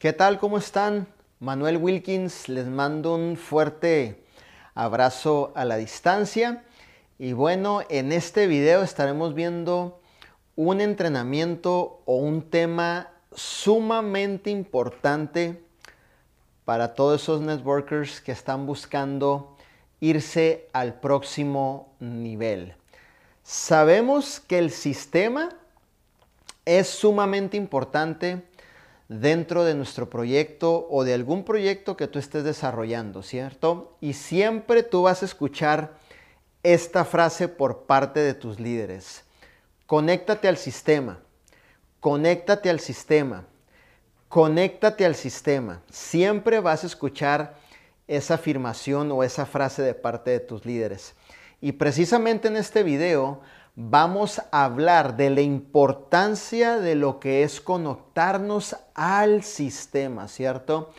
¿Qué tal? ¿Cómo están? Manuel Wilkins, les mando un fuerte abrazo a la distancia. Y bueno, en este video estaremos viendo un entrenamiento o un tema sumamente importante para todos esos networkers que están buscando irse al próximo nivel. Sabemos que el sistema es sumamente importante dentro de nuestro proyecto o de algún proyecto que tú estés desarrollando, ¿cierto? Y siempre tú vas a escuchar esta frase por parte de tus líderes. Conéctate al sistema, conéctate al sistema, conéctate al sistema. Siempre vas a escuchar esa afirmación o esa frase de parte de tus líderes. Y precisamente en este video vamos a hablar de la importancia de lo que es conectarnos al sistema, ¿cierto?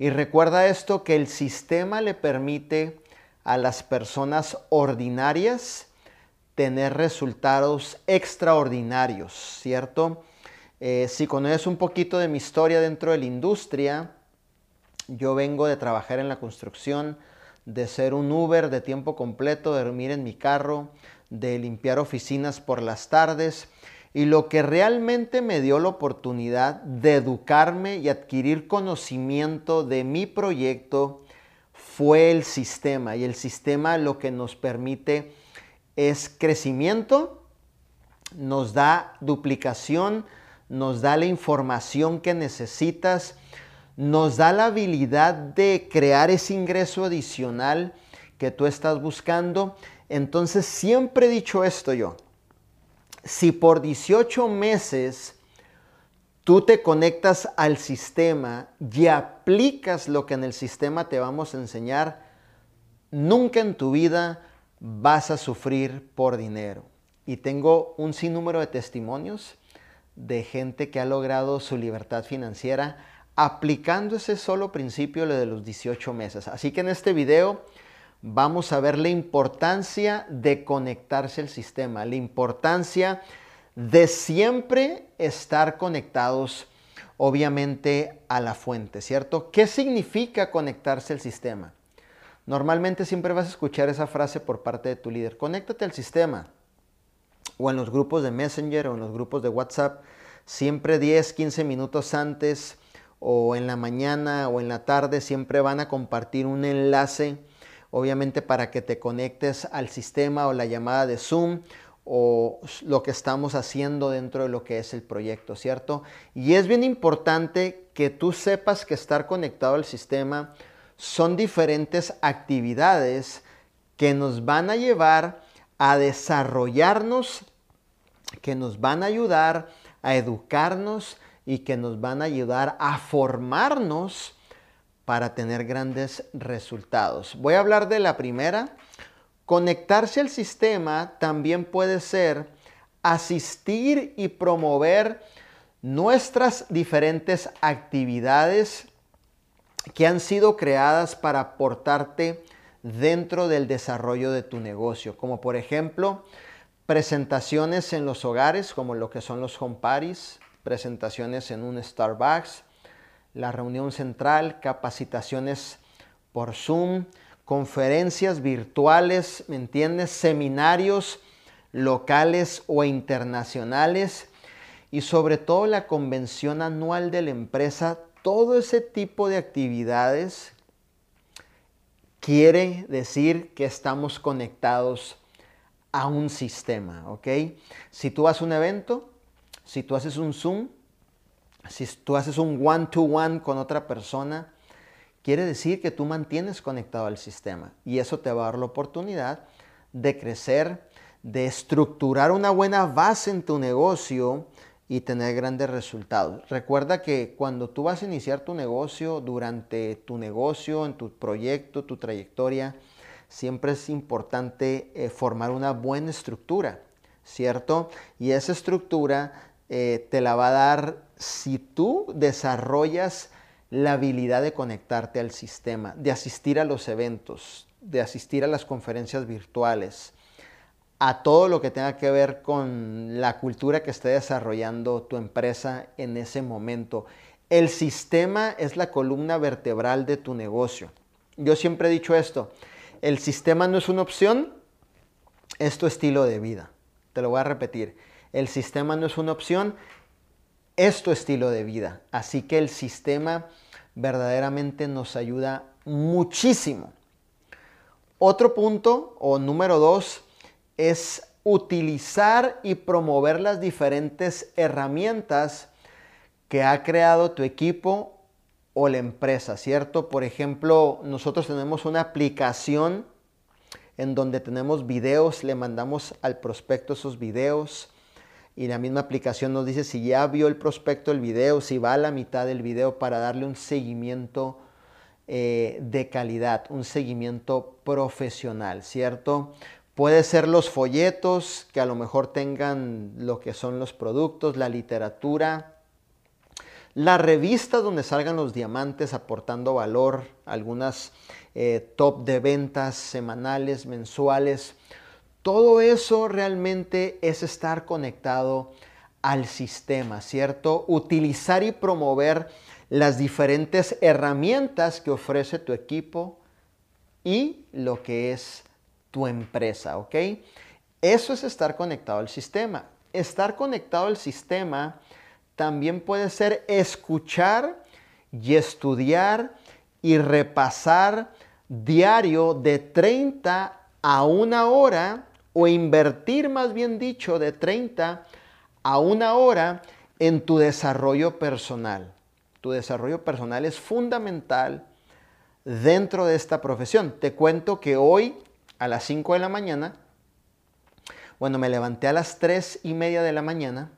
Y recuerda esto, que el sistema le permite a las personas ordinarias tener resultados extraordinarios, ¿cierto? Eh, si conoces un poquito de mi historia dentro de la industria, yo vengo de trabajar en la construcción, de ser un Uber de tiempo completo, de dormir en mi carro, de limpiar oficinas por las tardes. Y lo que realmente me dio la oportunidad de educarme y adquirir conocimiento de mi proyecto fue el sistema. Y el sistema lo que nos permite es crecimiento, nos da duplicación, nos da la información que necesitas, nos da la habilidad de crear ese ingreso adicional que tú estás buscando entonces siempre he dicho esto yo. Si por 18 meses tú te conectas al sistema y aplicas lo que en el sistema te vamos a enseñar, nunca en tu vida vas a sufrir por dinero. Y tengo un sinnúmero de testimonios de gente que ha logrado su libertad financiera aplicando ese solo principio de los 18 meses. Así que en este video vamos a ver la importancia de conectarse al sistema, la importancia de siempre estar conectados, obviamente, a la fuente, ¿cierto? ¿Qué significa conectarse al sistema? Normalmente siempre vas a escuchar esa frase por parte de tu líder, conéctate al sistema. O en los grupos de Messenger o en los grupos de WhatsApp, siempre 10, 15 minutos antes o en la mañana o en la tarde, siempre van a compartir un enlace obviamente para que te conectes al sistema o la llamada de Zoom o lo que estamos haciendo dentro de lo que es el proyecto, ¿cierto? Y es bien importante que tú sepas que estar conectado al sistema son diferentes actividades que nos van a llevar a desarrollarnos, que nos van a ayudar a educarnos y que nos van a ayudar a formarnos para tener grandes resultados. Voy a hablar de la primera. Conectarse al sistema también puede ser asistir y promover nuestras diferentes actividades que han sido creadas para aportarte dentro del desarrollo de tu negocio, como por ejemplo presentaciones en los hogares, como lo que son los home parties, presentaciones en un Starbucks, la reunión central, capacitaciones por Zoom, conferencias virtuales, ¿me entiendes? Seminarios locales o internacionales y sobre todo la convención anual de la empresa, todo ese tipo de actividades quiere decir que estamos conectados a un sistema, ¿ok? Si tú haces un evento, si tú haces un Zoom, si tú haces un one-to-one con otra persona, quiere decir que tú mantienes conectado al sistema y eso te va a dar la oportunidad de crecer, de estructurar una buena base en tu negocio y tener grandes resultados. Recuerda que cuando tú vas a iniciar tu negocio, durante tu negocio, en tu proyecto, tu trayectoria, siempre es importante eh, formar una buena estructura, ¿cierto? Y esa estructura eh, te la va a dar si tú desarrollas la habilidad de conectarte al sistema, de asistir a los eventos, de asistir a las conferencias virtuales, a todo lo que tenga que ver con la cultura que esté desarrollando tu empresa en ese momento. El sistema es la columna vertebral de tu negocio. Yo siempre he dicho esto, el sistema no es una opción, es tu estilo de vida. Te lo voy a repetir, el sistema no es una opción, es tu estilo de vida. Así que el sistema verdaderamente nos ayuda muchísimo. Otro punto o número dos es utilizar y promover las diferentes herramientas que ha creado tu equipo o la empresa, ¿cierto? Por ejemplo, nosotros tenemos una aplicación en donde tenemos videos, le mandamos al prospecto esos videos y la misma aplicación nos dice si ya vio el prospecto el video, si va a la mitad del video para darle un seguimiento eh, de calidad, un seguimiento profesional, ¿cierto? Puede ser los folletos que a lo mejor tengan lo que son los productos, la literatura, la revista donde salgan los diamantes aportando valor, algunas eh, top de ventas semanales, mensuales. Todo eso realmente es estar conectado al sistema, ¿cierto? Utilizar y promover las diferentes herramientas que ofrece tu equipo y lo que es tu empresa, ¿ok? Eso es estar conectado al sistema. Estar conectado al sistema también puede ser escuchar y estudiar y repasar diario de 30 a una hora o invertir más bien dicho de 30 a una hora en tu desarrollo personal. Tu desarrollo personal es fundamental dentro de esta profesión. Te cuento que hoy a las 5 de la mañana, bueno, me levanté a las 3 y media de la mañana,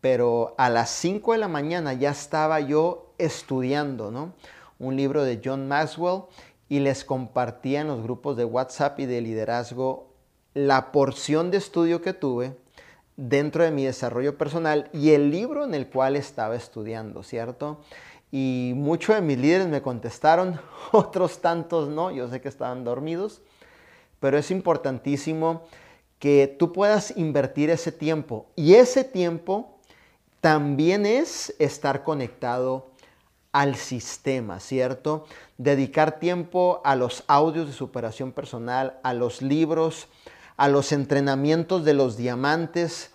pero a las 5 de la mañana ya estaba yo estudiando, ¿no? Un libro de John Maxwell y les compartía en los grupos de WhatsApp y de liderazgo la porción de estudio que tuve dentro de mi desarrollo personal y el libro en el cual estaba estudiando, ¿cierto? Y muchos de mis líderes me contestaron, otros tantos no, yo sé que estaban dormidos, pero es importantísimo que tú puedas invertir ese tiempo y ese tiempo también es estar conectado al sistema, ¿cierto? Dedicar tiempo a los audios de superación personal, a los libros, a los entrenamientos de los diamantes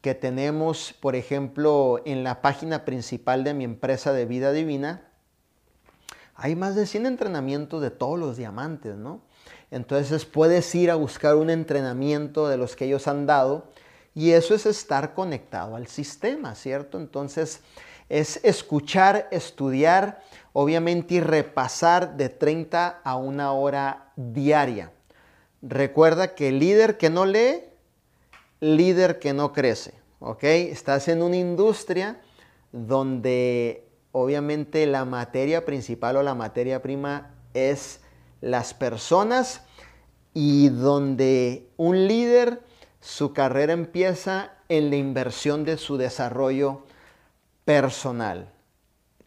que tenemos, por ejemplo, en la página principal de mi empresa de vida divina. Hay más de 100 entrenamientos de todos los diamantes, ¿no? Entonces puedes ir a buscar un entrenamiento de los que ellos han dado y eso es estar conectado al sistema, ¿cierto? Entonces es escuchar, estudiar, obviamente y repasar de 30 a una hora diaria. Recuerda que líder que no lee, líder que no crece, ¿ok? Estás en una industria donde obviamente la materia principal o la materia prima es las personas y donde un líder, su carrera empieza en la inversión de su desarrollo personal.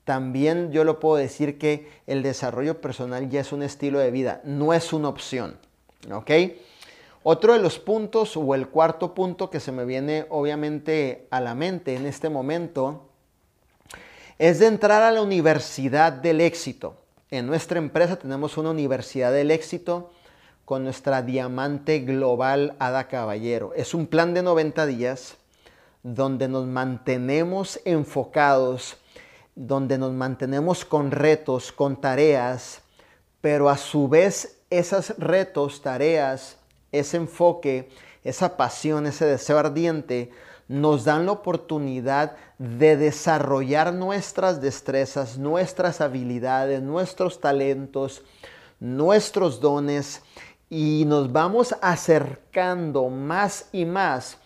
También yo lo puedo decir que el desarrollo personal ya es un estilo de vida, no es una opción. ¿Ok? Otro de los puntos o el cuarto punto que se me viene obviamente a la mente en este momento es de entrar a la universidad del éxito. En nuestra empresa tenemos una universidad del éxito con nuestra diamante global Ada Caballero. Es un plan de 90 días donde nos mantenemos enfocados, donde nos mantenemos con retos, con tareas, pero a su vez esos retos, tareas, ese enfoque, esa pasión, ese deseo ardiente, nos dan la oportunidad de desarrollar nuestras destrezas, nuestras habilidades, nuestros talentos, nuestros dones y nos vamos acercando más y más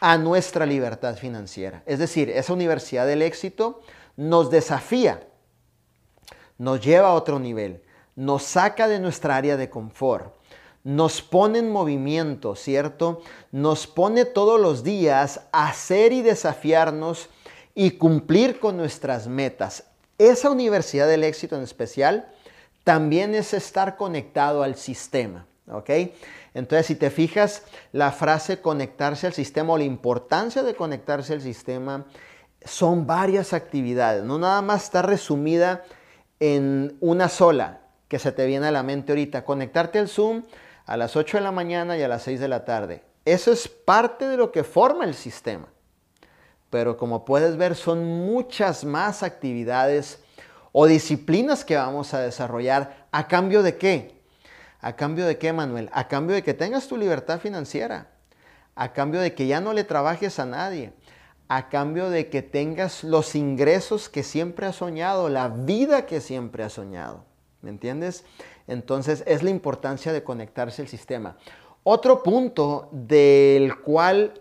a nuestra libertad financiera. Es decir, esa universidad del éxito nos desafía, nos lleva a otro nivel, nos saca de nuestra área de confort, nos pone en movimiento, ¿cierto? Nos pone todos los días a hacer y desafiarnos y cumplir con nuestras metas. Esa universidad del éxito en especial también es estar conectado al sistema, ¿ok? Entonces, si te fijas, la frase conectarse al sistema o la importancia de conectarse al sistema son varias actividades, no nada más está resumida en una sola que se te viene a la mente ahorita, conectarte al Zoom a las 8 de la mañana y a las 6 de la tarde. Eso es parte de lo que forma el sistema. Pero como puedes ver, son muchas más actividades o disciplinas que vamos a desarrollar. ¿A cambio de qué? ¿A cambio de qué, Manuel? A cambio de que tengas tu libertad financiera. A cambio de que ya no le trabajes a nadie a cambio de que tengas los ingresos que siempre has soñado, la vida que siempre has soñado. ¿Me entiendes? Entonces es la importancia de conectarse al sistema. Otro punto del cual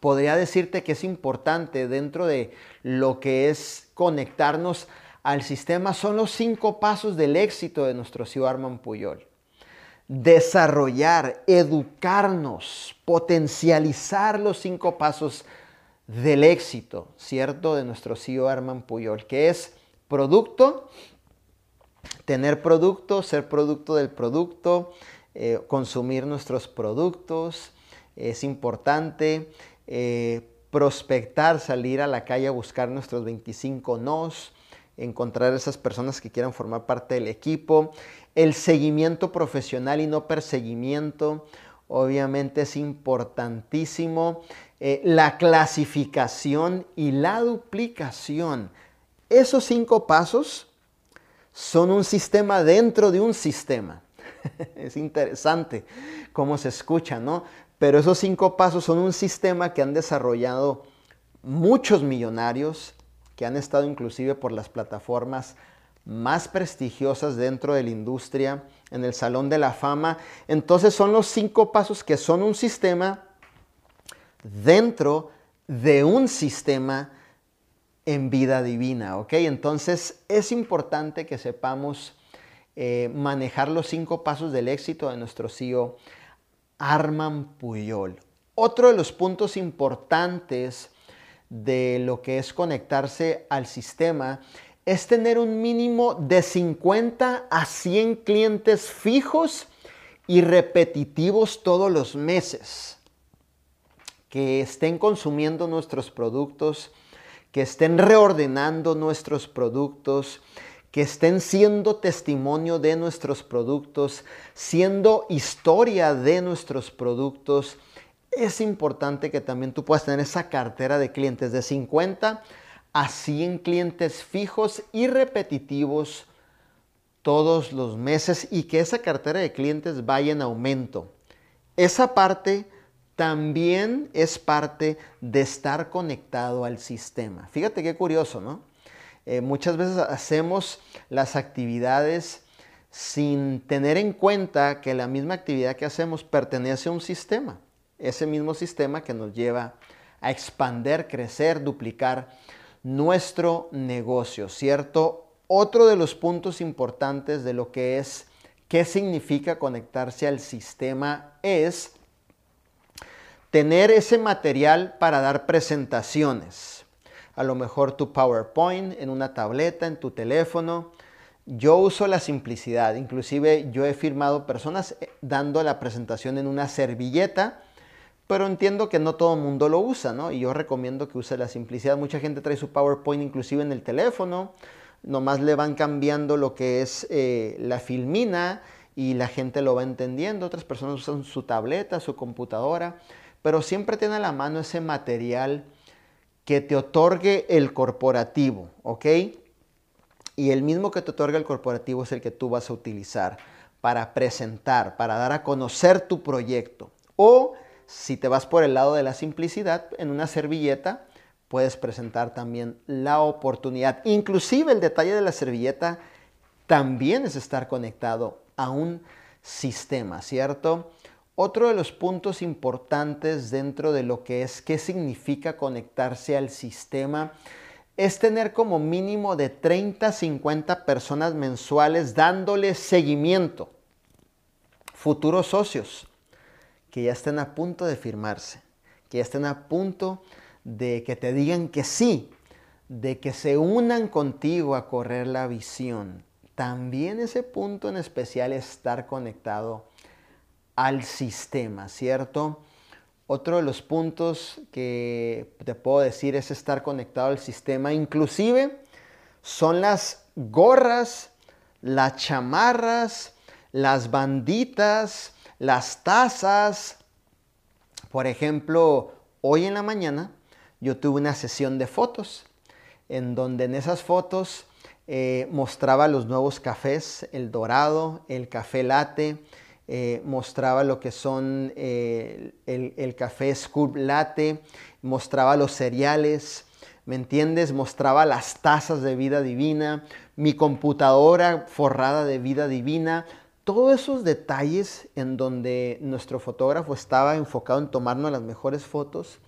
podría decirte que es importante dentro de lo que es conectarnos al sistema son los cinco pasos del éxito de nuestro CEO Armand Puyol. Desarrollar, educarnos, potencializar los cinco pasos del éxito, ¿cierto? De nuestro CEO Arman Puyol, que es producto, tener producto, ser producto del producto, eh, consumir nuestros productos, es importante eh, prospectar, salir a la calle a buscar nuestros 25 nos, encontrar esas personas que quieran formar parte del equipo, el seguimiento profesional y no perseguimiento, obviamente es importantísimo. Eh, la clasificación y la duplicación. Esos cinco pasos son un sistema dentro de un sistema. es interesante cómo se escucha, ¿no? Pero esos cinco pasos son un sistema que han desarrollado muchos millonarios, que han estado inclusive por las plataformas más prestigiosas dentro de la industria, en el Salón de la Fama. Entonces son los cinco pasos que son un sistema dentro de un sistema en vida divina, ¿ok? Entonces es importante que sepamos eh, manejar los cinco pasos del éxito de nuestro CEO Arman Puyol. Otro de los puntos importantes de lo que es conectarse al sistema es tener un mínimo de 50 a 100 clientes fijos y repetitivos todos los meses que estén consumiendo nuestros productos, que estén reordenando nuestros productos, que estén siendo testimonio de nuestros productos, siendo historia de nuestros productos. Es importante que también tú puedas tener esa cartera de clientes de 50 a 100 clientes fijos y repetitivos todos los meses y que esa cartera de clientes vaya en aumento. Esa parte también es parte de estar conectado al sistema. Fíjate qué curioso, ¿no? Eh, muchas veces hacemos las actividades sin tener en cuenta que la misma actividad que hacemos pertenece a un sistema, ese mismo sistema que nos lleva a expander, crecer, duplicar nuestro negocio, ¿cierto? Otro de los puntos importantes de lo que es qué significa conectarse al sistema es tener ese material para dar presentaciones. A lo mejor tu PowerPoint en una tableta, en tu teléfono. Yo uso la simplicidad, inclusive yo he firmado personas eh, dando la presentación en una servilleta, pero entiendo que no todo el mundo lo usa, ¿no? Y yo recomiendo que use la simplicidad. Mucha gente trae su PowerPoint inclusive en el teléfono, nomás le van cambiando lo que es eh, la filmina y la gente lo va entendiendo. Otras personas usan su tableta, su computadora pero siempre tiene a la mano ese material que te otorgue el corporativo, ¿ok? Y el mismo que te otorga el corporativo es el que tú vas a utilizar para presentar, para dar a conocer tu proyecto. O si te vas por el lado de la simplicidad, en una servilleta puedes presentar también la oportunidad. Inclusive el detalle de la servilleta también es estar conectado a un sistema, ¿cierto? Otro de los puntos importantes dentro de lo que es qué significa conectarse al sistema es tener como mínimo de 30 50 personas mensuales dándole seguimiento. Futuros socios que ya estén a punto de firmarse, que ya estén a punto de que te digan que sí, de que se unan contigo a correr la visión. También ese punto en especial es estar conectado al sistema, ¿cierto? otro de los puntos que te puedo decir es estar conectado al sistema. Inclusive son las gorras, las chamarras, las banditas, las tazas. Por ejemplo, hoy en la mañana yo tuve una sesión de fotos en donde en esas fotos eh, mostraba los nuevos cafés, el dorado, el café latte, eh, mostraba lo que son eh, el, café Scoop Latte, mostraba los cereales, ¿me entiendes? Mostraba las tazas de vida divina, mi computadora forrada de vida divina, todos esos detalles en donde nuestro fotógrafo estaba enfocado en tomarnos las mejores fotos,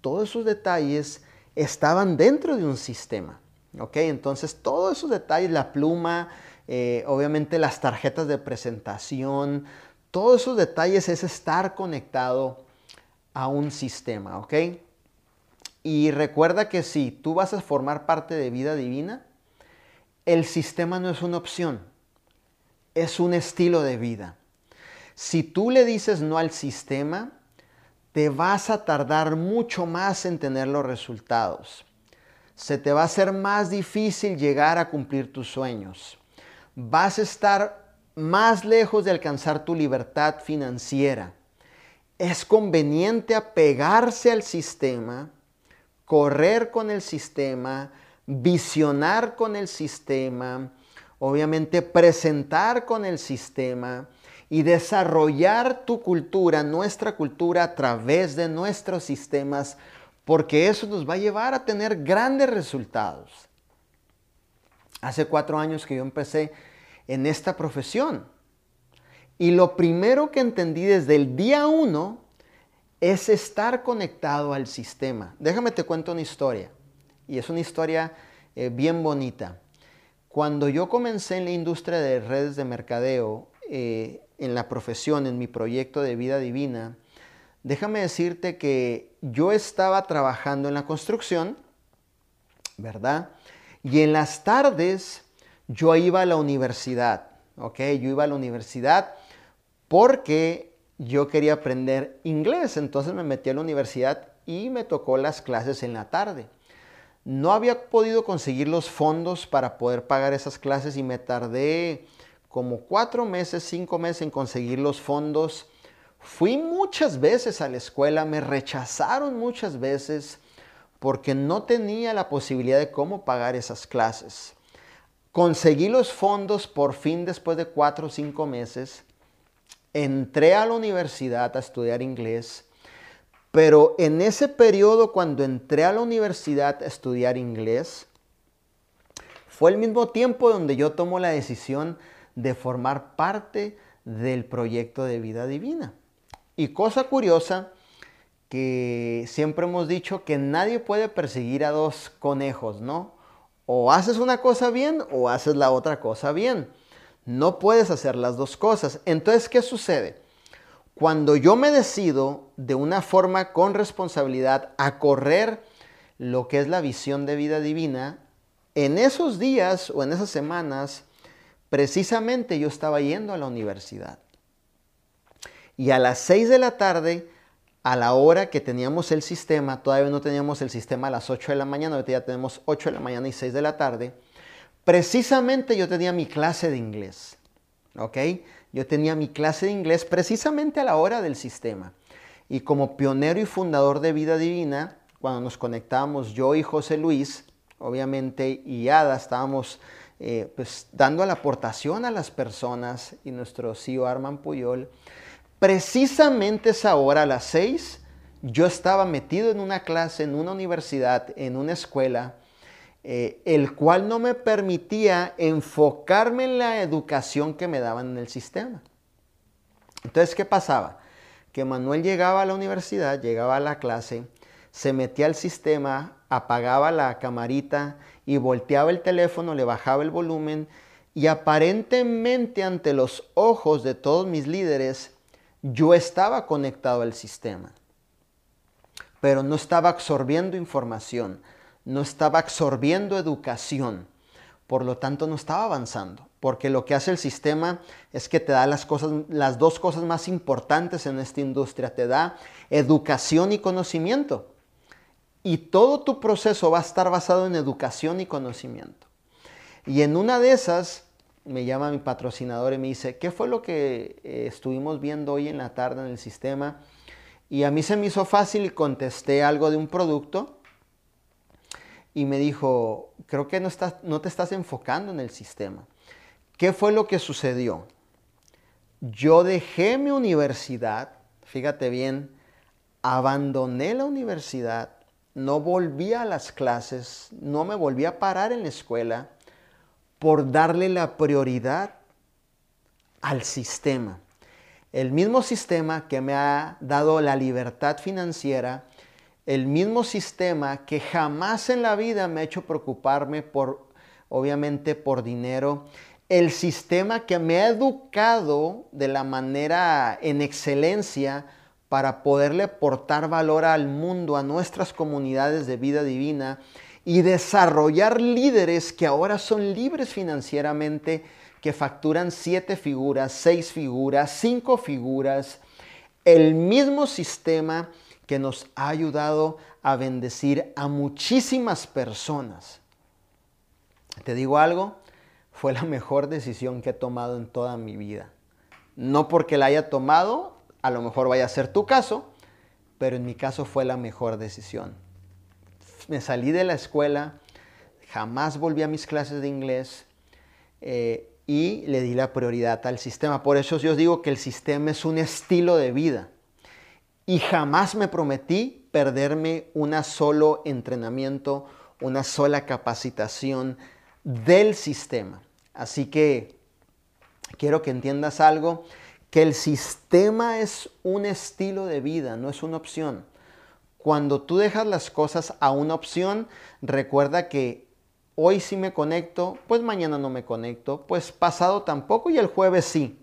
todos esos detalles estaban dentro de un sistema. ¿ok? Entonces, todos esos detalles, la pluma, eh, obviamente las tarjetas de presentación, todos esos detalles es estar conectado a un sistema, ¿ok? Y recuerda que si tú vas a formar parte de vida divina, el sistema no es una opción, es un estilo de vida. Si tú le dices no al sistema, te vas a tardar mucho más en tener los resultados. Se te va a hacer más difícil llegar a cumplir tus sueños vas a estar más lejos de alcanzar tu libertad financiera. Es conveniente apegarse al sistema, correr con el sistema, visionar con el sistema, obviamente presentar con el sistema y desarrollar tu cultura, nuestra cultura a través de nuestros sistemas, porque eso nos va a llevar a tener grandes resultados. Hace cuatro años que yo empecé en esta profesión. Y lo primero que entendí desde el día uno es estar conectado al sistema. Déjame te cuento una historia. Y es una historia eh, bien bonita. Cuando yo comencé en la industria de redes de mercadeo, eh, en la profesión, en mi proyecto de vida divina, déjame decirte que yo estaba trabajando en la construcción, ¿verdad? Y en las tardes yo iba a la universidad, ¿ok? Yo iba a la universidad porque yo quería aprender inglés, entonces me metí a la universidad y me tocó las clases en la tarde. No había podido conseguir los fondos para poder pagar esas clases y me tardé como cuatro meses, cinco meses en conseguir los fondos. Fui muchas veces a la escuela, me rechazaron muchas veces porque no tenía la posibilidad de cómo pagar esas clases. Conseguí los fondos por fin después de cuatro o cinco meses. Entré a la universidad a estudiar inglés. Pero en ese periodo, cuando entré a la universidad a estudiar inglés, fue el mismo tiempo donde yo tomo la decisión de formar parte del proyecto de vida divina. Y cosa curiosa, que siempre hemos dicho que nadie puede perseguir a dos conejos, ¿no? O haces una cosa bien o haces la otra cosa bien. No puedes hacer las dos cosas. Entonces, ¿qué sucede? Cuando yo me decido de una forma con responsabilidad a correr lo que es la visión de vida divina, en esos días o en esas semanas, precisamente yo estaba yendo a la universidad. Y a las 6 de la tarde a la hora que teníamos el sistema, todavía no teníamos el sistema a las 8 de la mañana, ahorita ya tenemos 8 de la mañana y 6 de la tarde, precisamente yo tenía mi clase de inglés, ¿ok? Yo tenía mi clase de inglés precisamente a la hora del sistema. Y como pionero y fundador de Vida Divina, cuando nos conectamos yo y José Luis, obviamente, y Ada, estábamos eh, pues, dando la aportación a las personas y nuestro CEO Arman Puyol, Precisamente esa hora, a las seis, yo estaba metido en una clase, en una universidad, en una escuela, eh, el cual no me permitía enfocarme en la educación que me daban en el sistema. Entonces, ¿qué pasaba? Que Manuel llegaba a la universidad, llegaba a la clase, se metía al sistema, apagaba la camarita y volteaba el teléfono, le bajaba el volumen y aparentemente ante los ojos de todos mis líderes, yo estaba conectado al sistema, pero no estaba absorbiendo información, no estaba absorbiendo educación. por lo tanto no estaba avanzando, porque lo que hace el sistema es que te da las, cosas, las dos cosas más importantes en esta industria, te da educación y conocimiento. Y todo tu proceso va a estar basado en educación y conocimiento. Y en una de esas me llama mi patrocinador y me dice, ¿qué fue lo que eh, estuvimos viendo hoy en la tarde en el sistema? Y a mí se me hizo fácil y contesté algo de un producto y me dijo, creo que no, estás, no te estás enfocando en el sistema. ¿Qué fue lo que sucedió? Yo dejé mi universidad, fíjate bien, abandoné la universidad no volví a las clases, no me volví a parar en la escuela por darle la prioridad al sistema. El mismo sistema que me ha dado la libertad financiera, el mismo sistema que jamás en la vida me ha hecho preocuparme por, obviamente, por dinero, el sistema que me ha educado de la manera en excelencia para poderle aportar valor al mundo, a nuestras comunidades de vida divina y desarrollar líderes que ahora son libres financieramente, que facturan siete figuras, seis figuras, cinco figuras. El mismo sistema que nos ha ayudado a bendecir a muchísimas personas. Te digo algo, fue la mejor decisión que he tomado en toda mi vida. No porque la haya tomado a lo mejor vaya a ser tu caso, pero en mi caso fue la mejor decisión. Me salí de la escuela, jamás volví a mis clases de inglés eh, y le di la prioridad al sistema. Por eso yo digo que el sistema es un estilo de vida. Y jamás me prometí perderme un solo entrenamiento, una sola capacitación del sistema. Así que quiero que entiendas algo que el sistema es un estilo de vida, no es una opción. Cuando tú dejas las cosas a una opción, recuerda que hoy sí me conecto, pues mañana no me conecto, pues pasado tampoco y el jueves sí.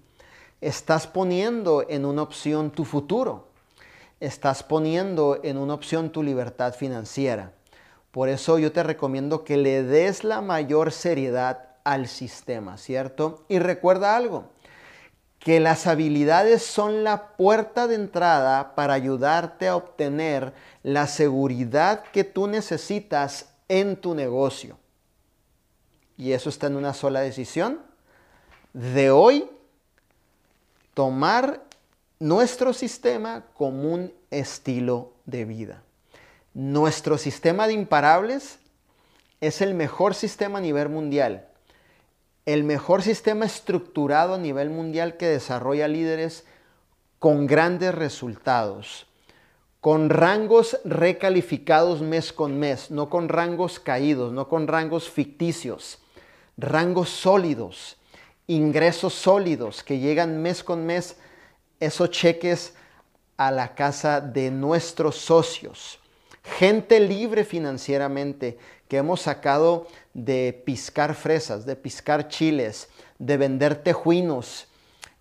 Estás poniendo en una opción tu futuro. Estás poniendo en una opción tu libertad financiera. Por eso yo te recomiendo que le des la mayor seriedad al sistema, ¿cierto? Y recuerda algo, que las habilidades son la puerta de entrada para ayudarte a obtener la seguridad que tú necesitas en tu negocio. Y eso está en una sola decisión. De hoy, tomar nuestro sistema como un estilo de vida. Nuestro sistema de imparables es el mejor sistema a nivel mundial el mejor sistema estructurado a nivel mundial que desarrolla líderes con grandes resultados, con rangos recalificados mes con mes, no con rangos caídos, no con rangos ficticios, rangos sólidos, ingresos sólidos que llegan mes con mes, esos cheques a la casa de nuestros socios. Gente libre financieramente que hemos sacado de piscar fresas, de piscar chiles, de vender tejuinos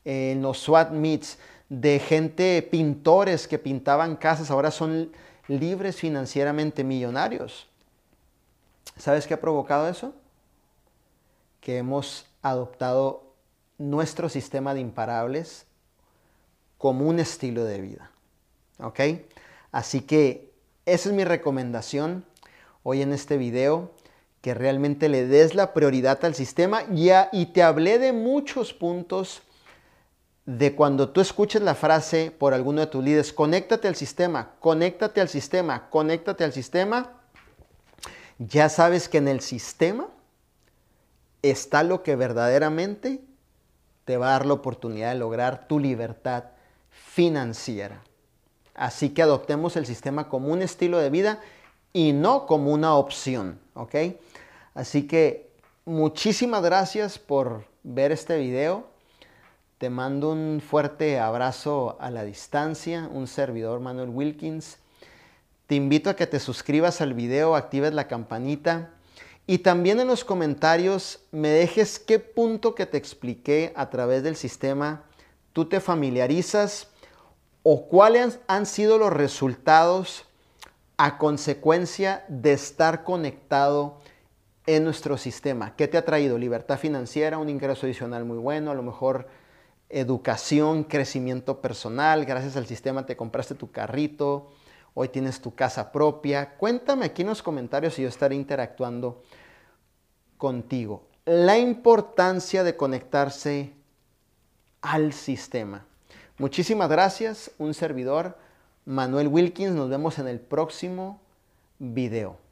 en los SWAT meets, de gente, pintores que pintaban casas, ahora son libres financieramente millonarios. ¿Sabes qué ha provocado eso? Que hemos adoptado nuestro sistema de imparables como un estilo de vida. ¿Ok? Así que esa es mi recomendación hoy en este video, que realmente le des la prioridad al sistema ya, y te hablé de muchos puntos de cuando tú escuches la frase por alguno de tus líderes, conéctate al sistema, conéctate al sistema, conéctate al sistema, ya sabes que en el sistema está lo que verdaderamente te va a dar la oportunidad de lograr tu libertad financiera. Así que adoptemos el sistema como un estilo de vida y no como una opción, ¿ok? Así que muchísimas gracias por ver este video. Te mando un fuerte abrazo a la distancia, un servidor Manuel Wilkins. Te invito a que te suscribas al video, actives la campanita y también en los comentarios me dejes qué punto que te expliqué a través del sistema tú te familiarizas o cuáles han sido los resultados a consecuencia de estar conectado en nuestro sistema. ¿Qué te ha traído? Libertad financiera, un ingreso adicional muy bueno, a lo mejor educación, crecimiento personal, gracias al sistema te compraste tu carrito, hoy tienes tu casa propia. Cuéntame aquí en los comentarios y yo estaré interactuando contigo. La importancia de conectarse al sistema. Muchísimas gracias, un servidor, Manuel Wilkins. Nos vemos en el próximo video.